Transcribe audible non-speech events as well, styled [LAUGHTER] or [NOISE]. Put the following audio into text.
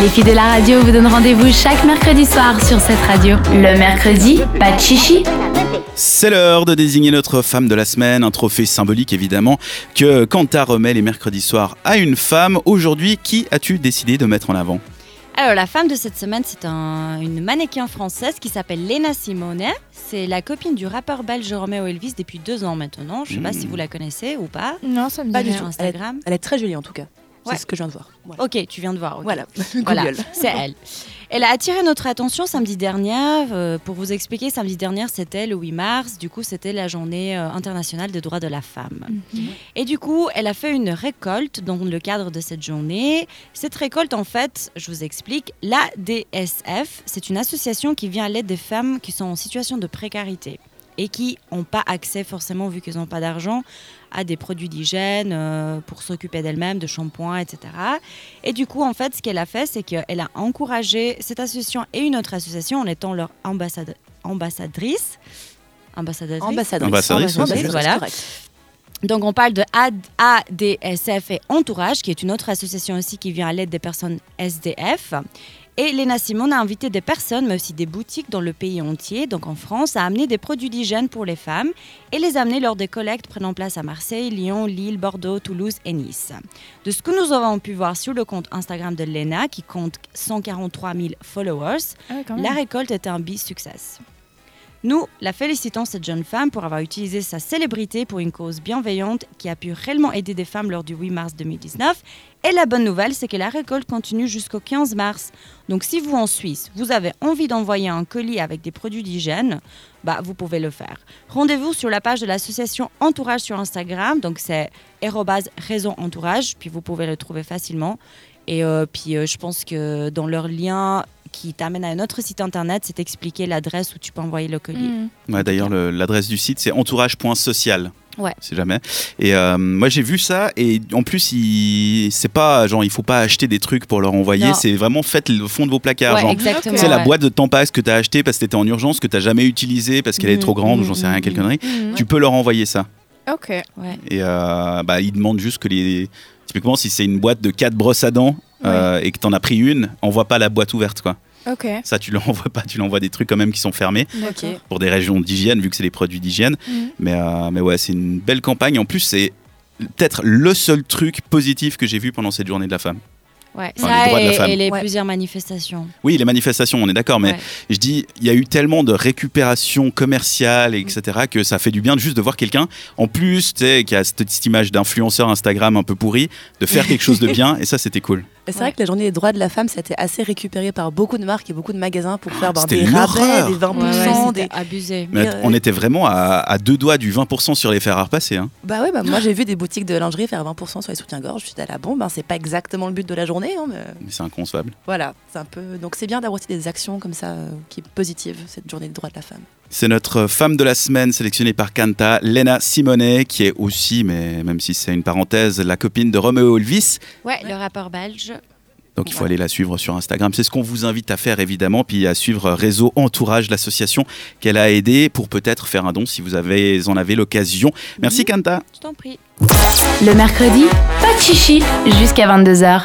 Les filles de la radio vous donnent rendez-vous chaque mercredi soir sur cette radio. Le mercredi, pas de chichi. C'est l'heure de désigner notre femme de la semaine, un trophée symbolique évidemment que Quanta remet les mercredis soirs à une femme. Aujourd'hui, qui as-tu décidé de mettre en avant? Alors, la femme de cette semaine, c'est un- une mannequin française qui s'appelle Lena Simone. C'est la copine du rappeur belge Romeo Elvis depuis deux ans maintenant. Je ne sais pas si vous la connaissez ou pas. Non, ça me Pas dit du Sur rien. tout. Elle est, Instagram. elle est très jolie en tout cas. Ouais. C'est ce que je viens de voir. Voilà. Ok, tu viens de voir. Voilà. Voilà, [LAUGHS] c'est elle. Elle a attiré notre attention samedi dernier. euh, pour vous expliquer, samedi dernier, c'était le 8 mars. Du coup, c'était la journée euh, internationale des droits de la femme. Et du coup, elle a fait une récolte dans le cadre de cette journée. Cette récolte, en fait, je vous explique, l'ADSF, c'est une association qui vient à l'aide des femmes qui sont en situation de précarité et qui n'ont pas accès forcément, vu qu'ils n'ont pas d'argent, à des produits d'hygiène euh, pour s'occuper d'elles-mêmes, de shampoing, etc. Et du coup, en fait, ce qu'elle a fait, c'est qu'elle a encouragé cette association et une autre association en étant leur ambassade- ambassadrice. Ambassadrice. Ambassadrice. Ambassadrice, c'est voilà. Donc, on parle de AD- ADSF et Entourage, qui est une autre association aussi qui vient à l'aide des personnes SDF. Et Léna Simone a invité des personnes, mais aussi des boutiques dans le pays entier, donc en France, à amener des produits d'hygiène pour les femmes et les amener lors des collectes prenant place à Marseille, Lyon, Lille, Bordeaux, Toulouse et Nice. De ce que nous avons pu voir sur le compte Instagram de Léna, qui compte 143 000 followers, Ah la récolte était un bis-succès. Nous la félicitons, cette jeune femme, pour avoir utilisé sa célébrité pour une cause bienveillante qui a pu réellement aider des femmes lors du 8 mars 2019. Et la bonne nouvelle, c'est que la récolte continue jusqu'au 15 mars. Donc si vous, en Suisse, vous avez envie d'envoyer un colis avec des produits d'hygiène, bah, vous pouvez le faire. Rendez-vous sur la page de l'association Entourage sur Instagram. Donc c'est raison entourage, puis vous pouvez le trouver facilement. Et euh, puis euh, je pense que dans leur lien qui t'amène à un autre site internet, c'est expliqué l'adresse où tu peux envoyer le colis. Mm. Ouais, D'ailleurs, le- l'adresse du site, c'est entourage.social. Ouais. Si jamais. Et euh, moi, j'ai vu ça. Et en plus, il... c'est pas genre, il faut pas acheter des trucs pour leur envoyer. C'est vraiment faites le fond de vos placards. Ouais, c'est la boîte de Tampax que tu as acheté parce que tu étais en urgence, que tu jamais utilisée parce qu'elle est trop grande ou j'en sais rien, quelle mhm. connerie. Tu peux leur envoyer ça. Ok. Ouais. Et euh, bah, ils demandent juste que les. Typiquement, si c'est une boîte de 4 brosses à dents euh, et que tu en as pris une, envoie pas la boîte ouverte. quoi. Ok. Ça, tu [LAUGHS] l'envoies pas. Tu l'envoies des trucs quand même qui sont fermés pour des régions d'hygiène, vu que c'est des produits d'hygiène. Mhm. Mais, euh, mais ouais, c'est une belle campagne. En plus, c'est peut-être le seul truc positif que j'ai vu pendant cette journée de la femme. Ouais. Enfin, Ça les droits de la et, femme. et les Ouais. plusieurs manifestations. Oui, les manifestations, on est d'accord, mais Ouais. je dis, il y a eu tellement de récupération commerciale, etc., que ça fait du bien de juste de voir quelqu'un, en plus, tu sais, qui a cette petite image d'influenceur Instagram un peu pourri, de faire quelque chose de [LAUGHS] bien, et ça, c'était cool. Et c'est Ouais. vrai que la journée des droits de la femme, ça a été assez récupéré par beaucoup de marques et beaucoup de magasins pour faire ben, c'était des rabais, des 20%. Ouais, ouais, des... c'était abusé. Mais Euh, on était vraiment à, à deux doigts du 20% sur les fers à repasser. Hein. Bah ouais, bah moi j'ai vu des boutiques de lingerie faire 20% sur les soutiens-gorge. Je suis allée, ah bon, ben c'est pas exactement le but de la journée, hein, mais Mais c'est inconcevable. voilà, c'est un peu. Donc c'est bien d'avoir aussi des actions comme ça euh, qui est positive cette journée des droits de la femme. C'est notre femme de la semaine sélectionnée par Kanta, Lena Simonet, qui est aussi, mais même si c'est une parenthèse, la copine de Romeo Elvis. Ouais, le rappeur belge. Donc il faut Voilà. aller la suivre sur Instagram. C'est ce qu'on vous invite à faire évidemment, puis à suivre Réseau Entourage, l'association qu'elle a aidée pour peut-être faire un don si vous avez, en avez l'occasion. Merci Kanta. Je t'en prie. Le mercredi, pas de chichi jusqu'à 22h.